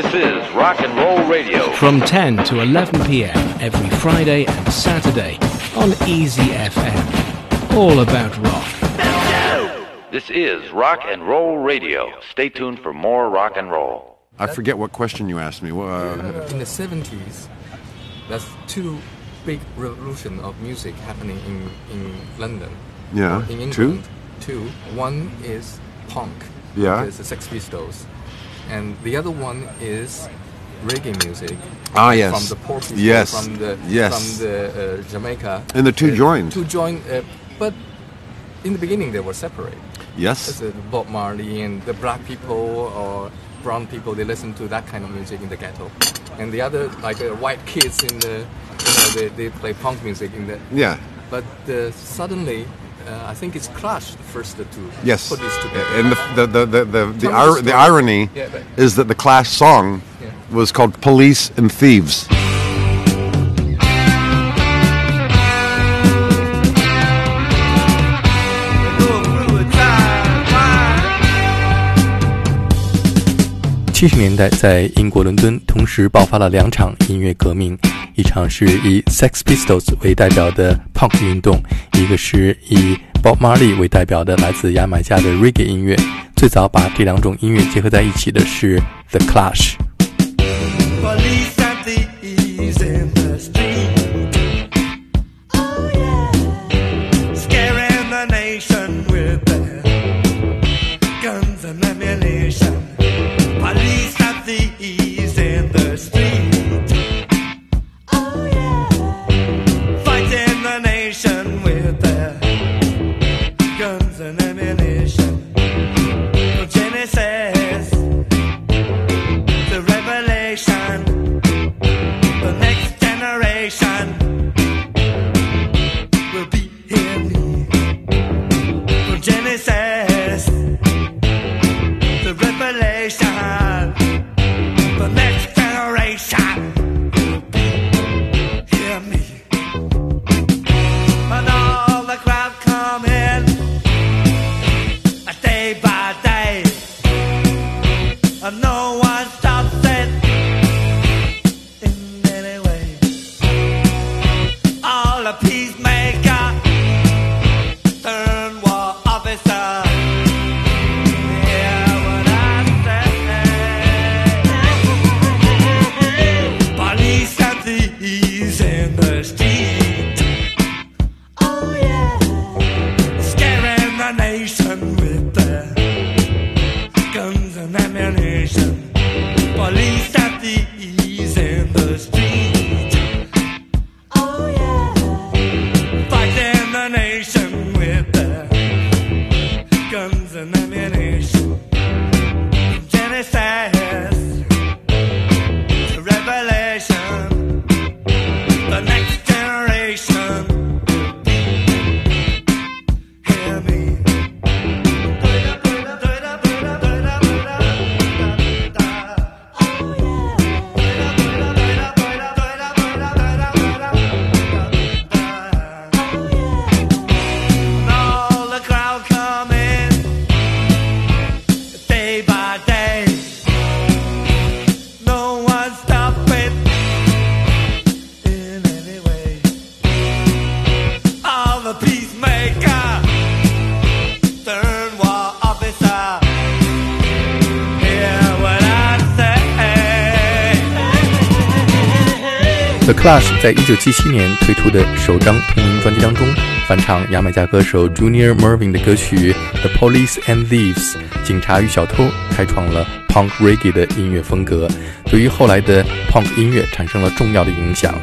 This is Rock and Roll Radio. From 10 to 11 p.m. every Friday and Saturday on Easy FM. All about rock. This is Rock and Roll Radio. Stay tuned for more rock and roll. I forget what question you asked me. Uh, in the 70s, there's two big revolution of music happening in, in London. Yeah, or in two? Two. One is punk. Yeah. It's the Sex Pistols. And the other one is reggae music. Ah, yes. From the Poor People, Yes. from the, Yes. from the uh, Jamaica. And the two Uh, joined. Two joined, uh, but in the beginning they were separate. yes. Uh, Bob Marley and the black people or brown people, they listen to that kind of music in the ghetto. And the other, like uh, white kids in the, you know, they, they play punk music in the. Yeah. But uh, suddenly, uh, I think it's Clash first to Yes. put this together. And the the the the the, the, Tell me ir- the the story. irony Yeah, but- is that the Clash song Yeah. was called "Police and Thieves." Go through a time. 七十年代，在英国伦敦同时爆发了两场音乐革命， 一场是以 Sex Pistols 为代表的 Punk 运动，一个是以 Bob Marley 为代表的来自牙买加的 Reggae 音乐。最早把这两种音乐结合在一起的是 The Clash。Clash 在一九七七年推出的首张同名专辑当中，翻唱牙买加歌手 Junior Mervin 的歌曲《The Police and Thieves》（警察与小偷），开创了 Punk Reggae 的音乐风格，对于后来的 Punk 音乐产生了重要的影响。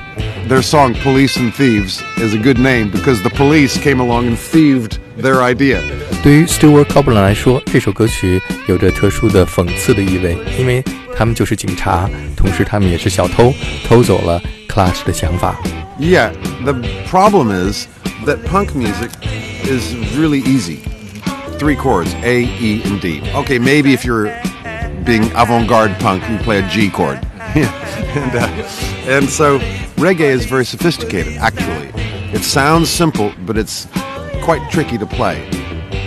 Their song "Police and Thieves" is a good name because the police came along and thieved their idea. 对于 Stewart Copeland 来说，这首歌曲有着特殊的讽刺的意味，因为他们就是警察，同时他们也是小偷，偷走了 Clash 的想法。 Yeah, the problem is that punk music is really easy. Three chords, A, E, and D. Okay, maybe if you're being avant-garde punk, you play a G chord. and, uh, and so reggae is very sophisticated, actually. It sounds simple, but it's quite tricky to play.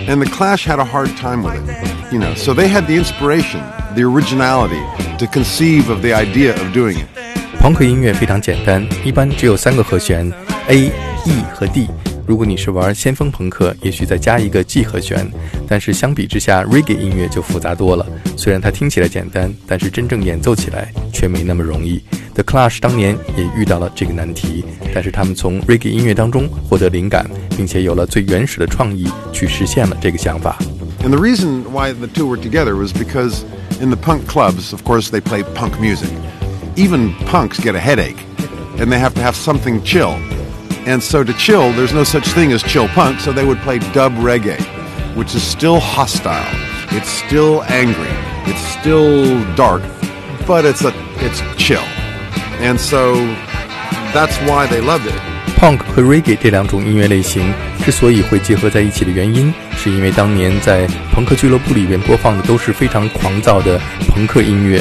And the Clash had a hard time with it, you know. So they had the inspiration the originality, to conceive of the idea of doing it. 朋克音乐非常简单，一般只有三个和弦 A、E 和 D。如果你是玩先锋朋克，也许再加一个 G 和弦。但是相比之下，Reggae 音乐就复杂多了。虽然它听起来简单，但是真正演奏起来却没那么容易。The Clash 当年也遇到了这个难题，但是他们从 Reggae 音乐当中获得灵感，并且有了最原始的创意，去实现了这个想法。And the reason why the two were together was because in the punk clubs, of course, they play punk music. Even punks get a headache, and they have to have something chill. And so to chill, there's no such thing as chill punk, so they would play dub reggae, which is still hostile. It's still angry. It's still dark, but it's a it's chill. And so that's why they loved it. Punk 和 Reggae 这两种音乐类型之所以会结合在一起的原因，是因为当年在朋克俱乐部里面播放的都是非常狂躁的朋克音乐，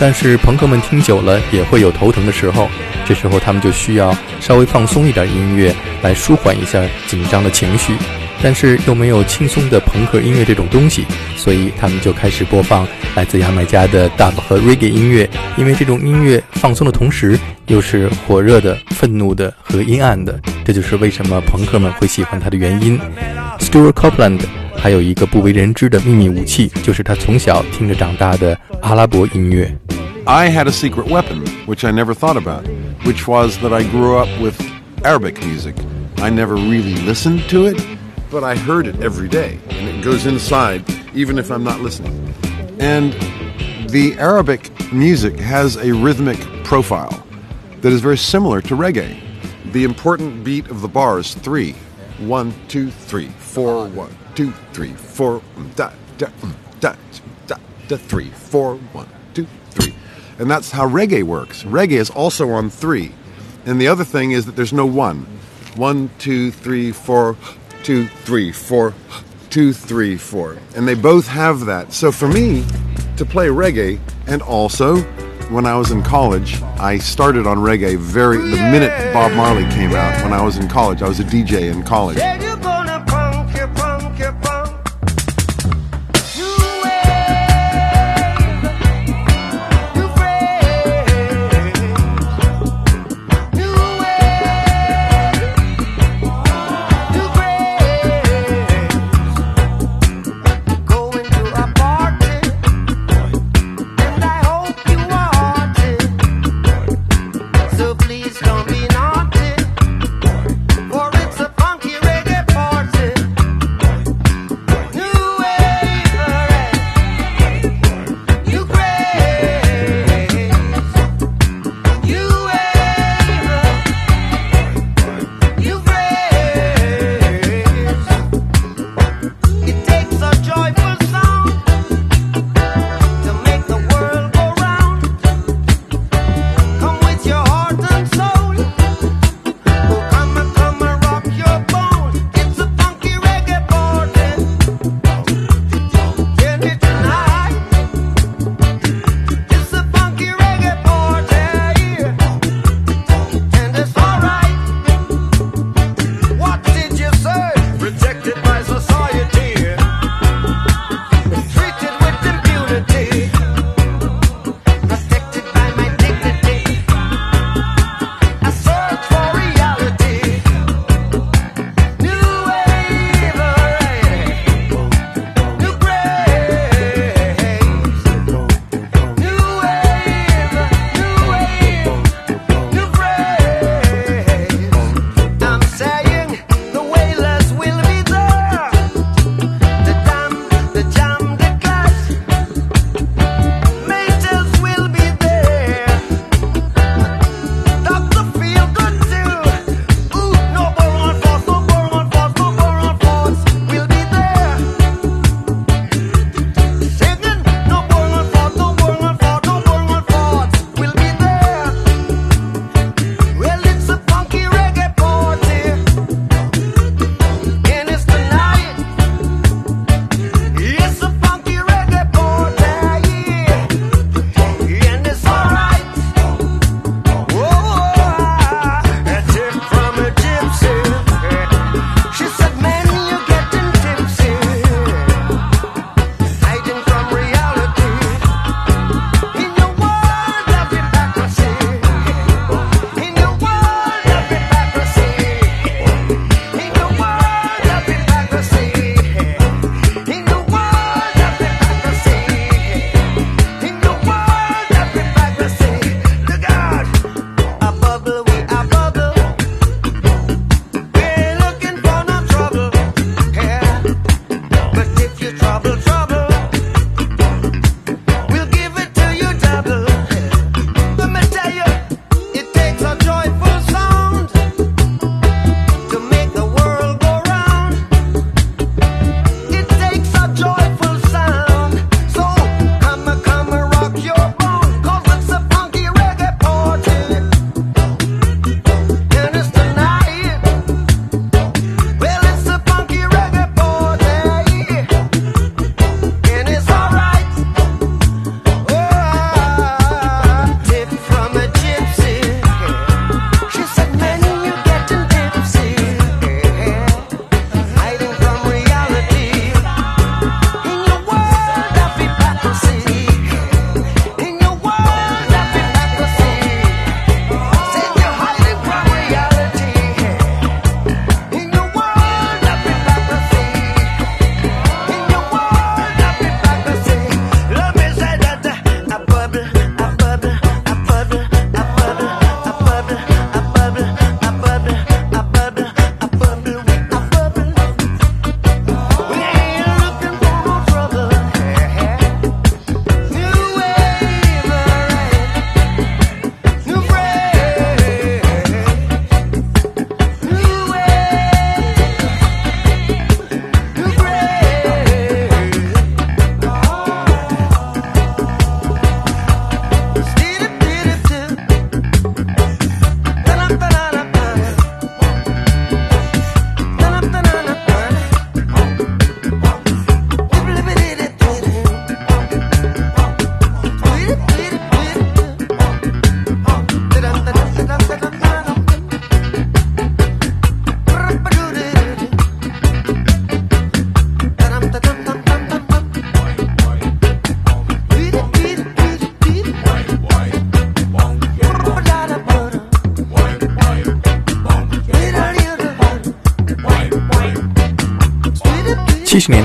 但是朋克们听久了也会有头疼的时候，这时候他们就需要稍微放松一点音乐来舒缓一下紧张的情绪，但是又没有轻松的朋克音乐这种东西，所以他们就开始播放来自牙买加的 Dub 和 Reggae 音乐，因为这种音乐放松的同时又是火热的、愤怒的和阴暗的，这就是为什么朋克们会喜欢它的原因。Stuart Copeland 还有一个不为人知的秘密武器，就是他从小听着长大的阿拉伯音乐。I had a secret weapon, which I never thought about, which was that I grew up with Arabic music. I never really listened to it, but I heard it every day, and it goes inside even if I'm not listening. And the Arabic music has a rhythmic profile that is very similar to reggae. The important beat of the bar is three. One, two, three, four, one, two, three, four, mm, da, da, mm, da, da, da, three, four, one, two, three. And that's how reggae works. Reggae is also on three. And the other thing is that there's no one. One, two, three, four, two, three, four, two, three, four. And they both have that. So for me to play reggae, and also when I was in college, I started on reggae very the minute Bob Marley came out. When I was in college, I was a DJ in college.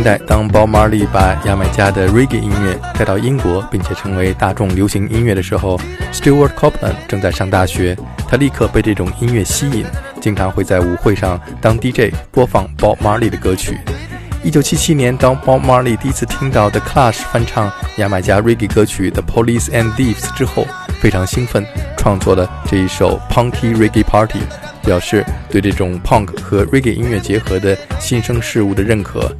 年代，当 Bob Marley 把牙买加的 Reggae 音乐带到英国，并且成为大众流行音乐的时候，Stewart Copeland 正在上大学。他立刻被这种音乐吸引，经常会在舞会上当 DJ 播放 Bob Marley 的歌曲。一九七七年，当 Bob Marley 第一次听到 The Clash 翻唱牙买加 Reggae 歌曲《The Police and Thieves》之后，非常兴奋，创作了这一首 Punky Reggae Party。表示对这种 punk 和 reggae 音乐结合的新生事物的认可，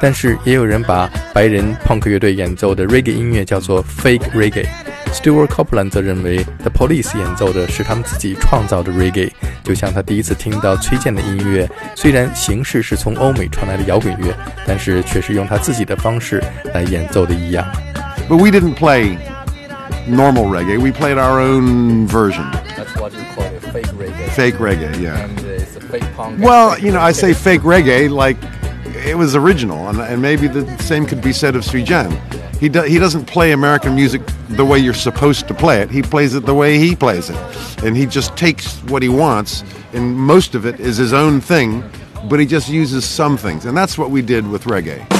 但是也有人把白人 punk 乐队演奏的 reggae 音乐叫做 fake reggae。Stewart Copeland 则认为 The Police 演奏的是他们自己创造的 reggae，就像他第一次听到崔健的音乐，虽然形式是从欧美传来的摇滚乐，但是却是用他自己的方式来演奏的一样。But we didn't play normal reggae. We played our own version. That's fake reggae. Yeah. And uh, it's a fake punk. Well, you know, I say fake reggae like it was original, and, and maybe the same could be said of Cui Jian. He, do, he doesn't play American music the way you're supposed to play it. He plays it the way he plays it. And he just takes what he wants, and most of it is his own thing, but he just uses some things. And that's what we did with reggae.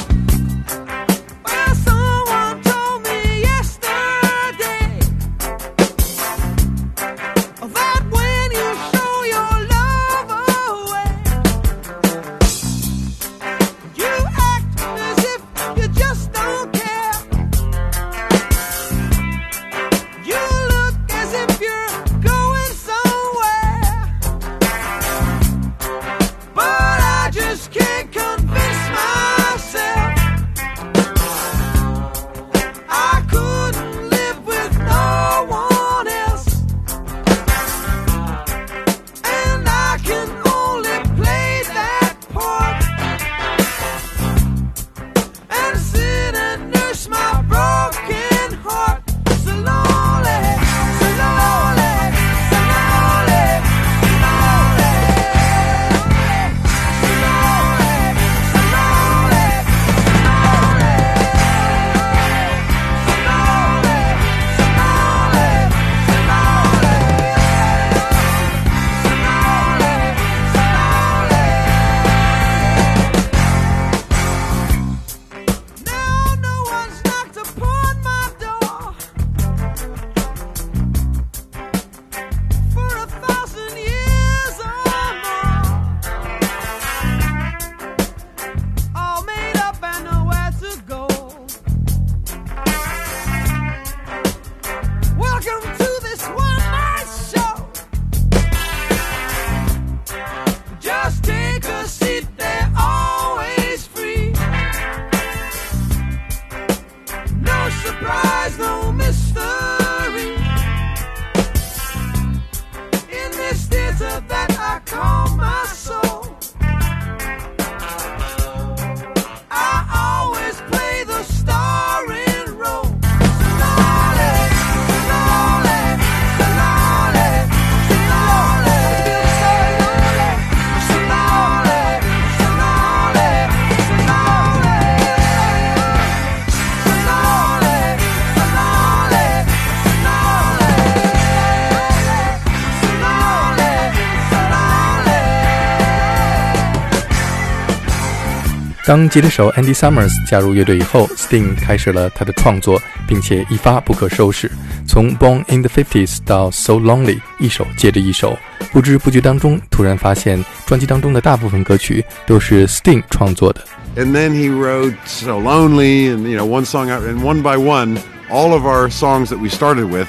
当吉他手 Andy Summers 加入乐队以后，Sting 开始了他的创作，并且一发不可收拾。从 Born in the Fifties 到 So Lonely，一首接着一首，不知不觉当中，突然发现专辑当中的大部分歌曲都是 Sting 创作的。 And then he wrote So Lonely, and, you know, one song out, and one by one, all of our songs that we started with,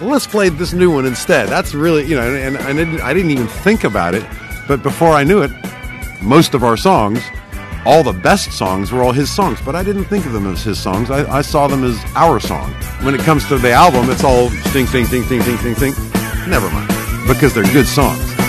well, let's play this new one instead. That's really, you know, and, and I, didn't, I didn't even think about it, but before I knew it, most of our songs, all the best songs were all his songs, but I didn't think of them as his songs. I, I saw them as our song. When it comes to the album, it's all sting, sting, sting, sting, sting, sting, sting. Never mind, because they're good songs.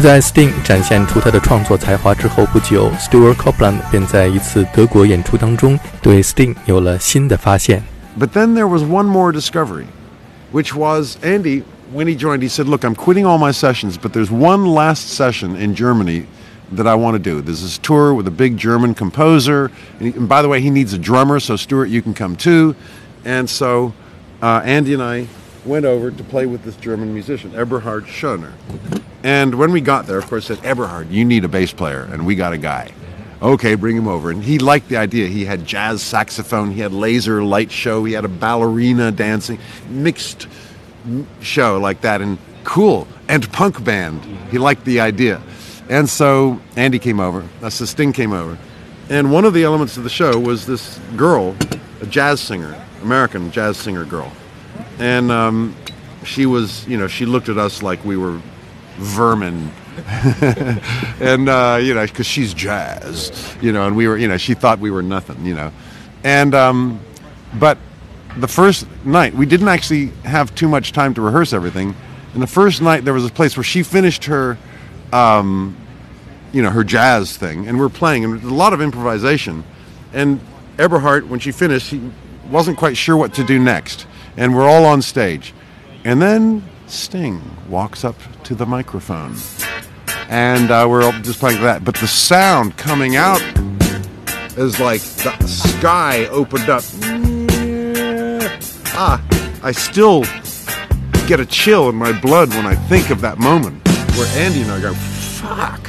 就在 Sting 展现出他的创作才华之后不久，Stewart Copeland 便在一次德国演出当中对 Sting 有了新的发现。But then there was one more discovery, which was Andy. When he joined, he said, "Look, I'm quitting all my sessions, but there's one last session in Germany that I want to do. There's this tour with a big German composer, and, he, and by the way, he needs a drummer, so Stewart, you can come too." And so uh, Andy and I went over to play with this German musician, Eberhard Schoener. And when we got there, of course, said, Eberhard, you need a bass player, and we got a guy. Okay, bring him over. And he liked the idea. He had jazz saxophone, he had laser light show, he had a ballerina dancing, mixed show like that, and cool. And punk band. He liked the idea. And so Andy came over, uh, Sting came over. And one of the elements of the show was this girl, a jazz singer, American jazz singer girl. And um, she was, you know, she looked at us like we were vermin. and, uh, you know, because she's jazz, you know, and we were, you know, she thought we were nothing, you know. And, um, but the first night, we didn't actually have too much time to rehearse everything. And the first night, there was a place where she finished her, um, you know, her jazz thing, and we're playing, and a lot of improvisation. And Eberhard, when she finished, he wasn't quite sure what to do next. And we're all on stage. And then Sting walks up to the microphone. And uh, we're all just playing that. But the sound coming out is like the sky opened up. Ah, I still get a chill in my blood when I think of that moment where Andy and I go, fuck.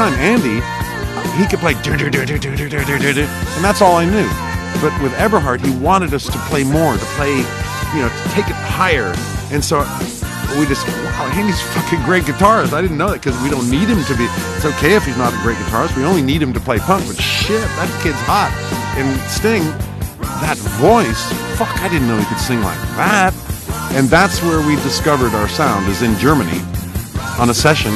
Time, Andy, uh, he could play and that's all I knew. But with Eberhard, he wanted us to play more, to play, you know, to take it higher. And so we just, wow, Andy's fucking great guitarist. I didn't know that because we don't need him to be. It's okay if he's not a great guitarist. We only need him to play punk. But shit, that kid's hot. And Sting, that voice, fuck, I didn't know he could sing like that. And that's where we discovered our sound is in Germany on a session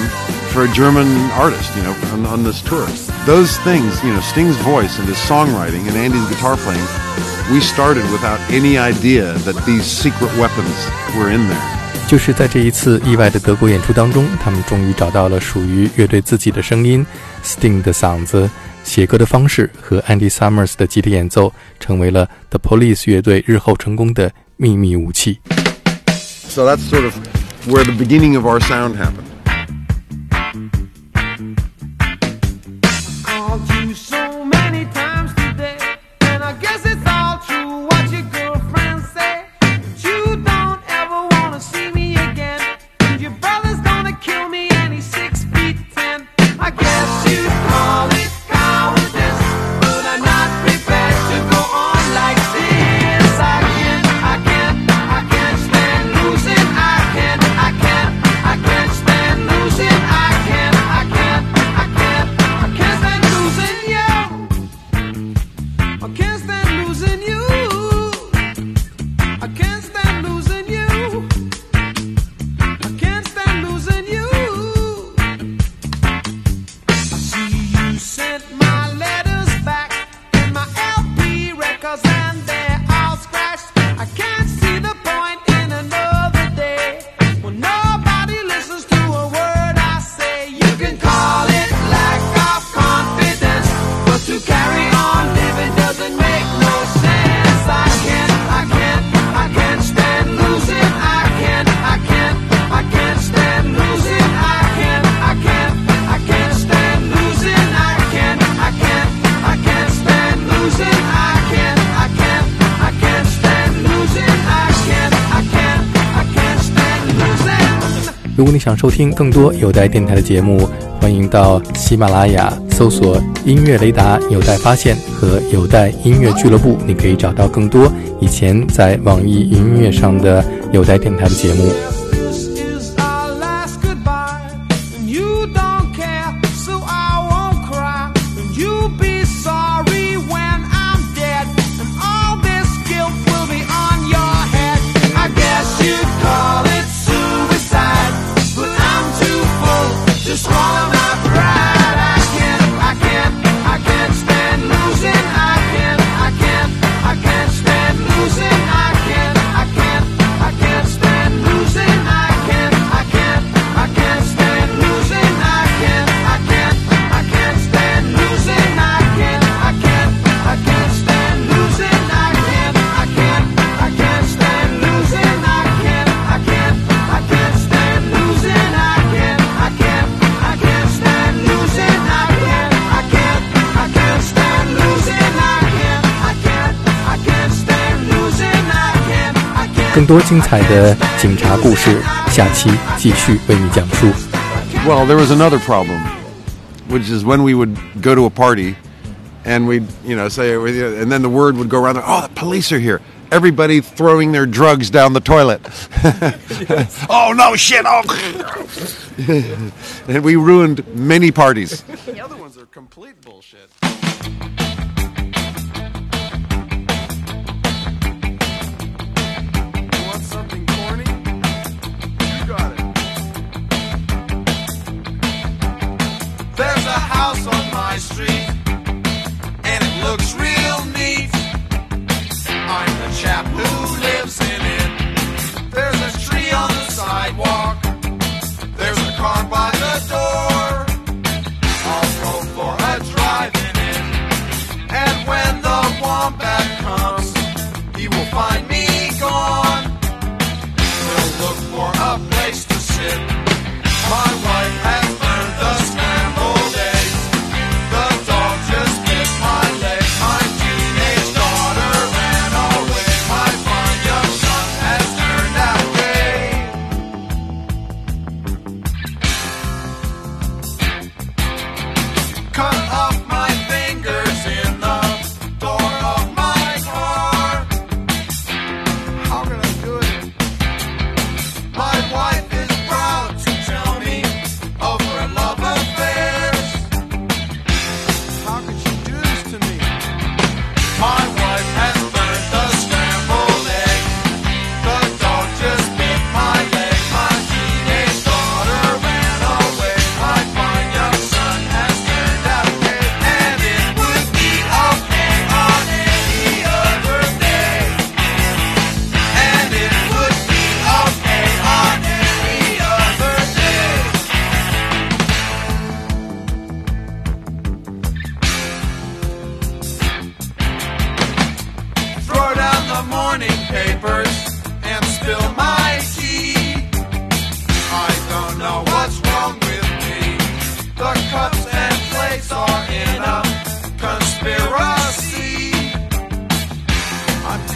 for a German artist, you know, on, on this tour. Those things, you know, Sting's voice and his songwriting and Andy's guitar playing, we started without any idea that these secret weapons were in there. 就是在这一次意外的德国演出当中，他们终于找到了属于乐队自己的声音。Sting 的嗓子、写歌的方式和 Andy Summers 的吉他演奏，成为了 The Police 乐队日后成功的秘密武器。 So that's sort of where the beginning of our sound happened. 如果你想收听更多有待电台的节目，欢迎到喜马拉雅搜索“音乐雷达有待发现”和“有待音乐俱乐部”，你可以找到更多以前在网易云音乐上的有待电台的节目。更多精彩的警察故事，下期继续为你讲述。 Well, there was another problem, which is when we would go to a party and we'd, you know, say, and then the word would go around, oh, the police are here. Everybody throwing their drugs down the toilet. oh, no shit. Oh. and we ruined many parties. The other ones are complete bullshit. House on my street, and it looks real neat. I'm the chap who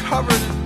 covered in